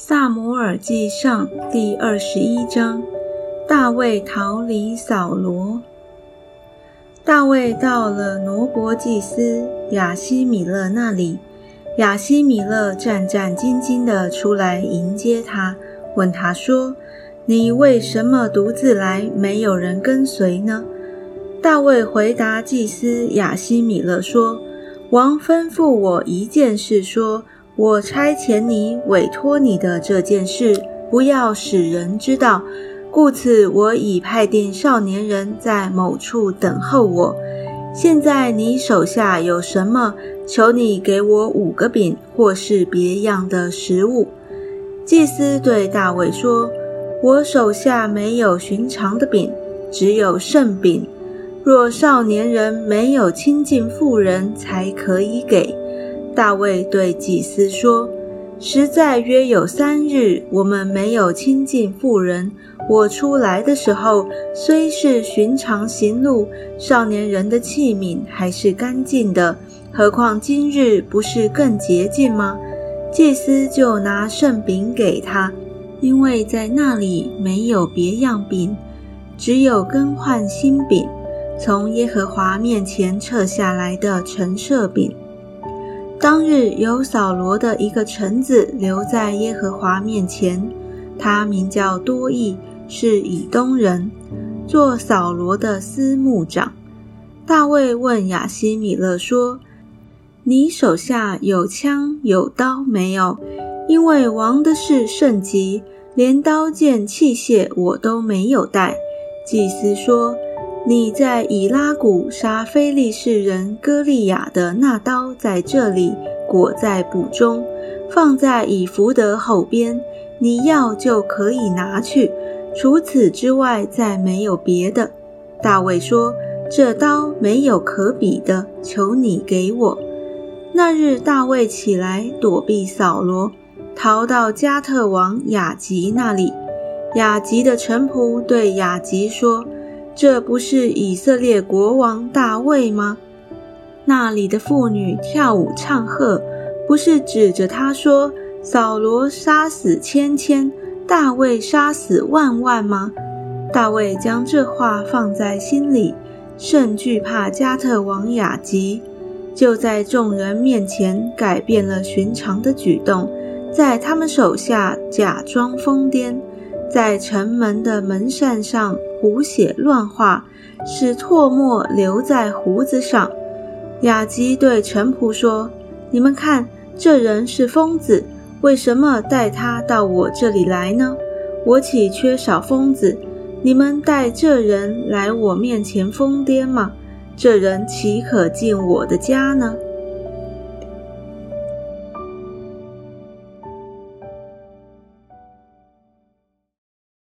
萨摩尔记上第二十一章，大卫逃离扫罗。大卫到了挪伯祭司亚西米勒那里，亚西米勒战战兢兢地出来迎接他，问他说：“你为什么独自来，没有人跟随呢？”大卫回答祭司亚西米勒说：“王吩咐我一件事，说。”我差遣你委托你的这件事，不要使人知道，故此我已派定少年人在某处等候我。现在你手下有什么？求你给我五个饼，或是别样的食物。祭司对大卫说：“我手下没有寻常的饼，只有圣饼。若少年人没有亲近妇人，才可以给。”大卫对祭司说：“实在约有三日，我们没有亲近妇人。我出来的时候，虽是寻常行路，少年人的器皿还是干净的。何况今日不是更洁净吗？”祭司就拿圣饼给他，因为在那里没有别样饼，只有更换新饼，从耶和华面前撤下来的陈设饼。当日有扫罗的一个臣子留在耶和华面前，他名叫多益，是以东人，做扫罗的司牧长。大卫问亚西米勒说：“你手下有枪有刀没有？因为王的事甚急，连刀剑器械我都没有带。”祭司说。你在以拉谷杀非利士人歌利亚的那刀在这里裹在布中，放在以弗德后边。你要就可以拿去，除此之外再没有别的。大卫说：“这刀没有可比的，求你给我。”那日大卫起来躲避扫罗，逃到加特王雅吉那里。雅吉的臣仆对雅吉说。这不是以色列国王大卫吗？那里的妇女跳舞唱和，不是指着他说：“扫罗杀死千千，大卫杀死万万吗？”大卫将这话放在心里，甚惧怕加特王雅吉，就在众人面前改变了寻常的举动，在他们手下假装疯癫。在城门的门扇上胡写乱画，使唾沫留在胡子上。雅吉对臣仆说：“你们看，这人是疯子，为什么带他到我这里来呢？我岂缺少疯子？你们带这人来我面前疯癫吗？这人岂可进我的家呢？”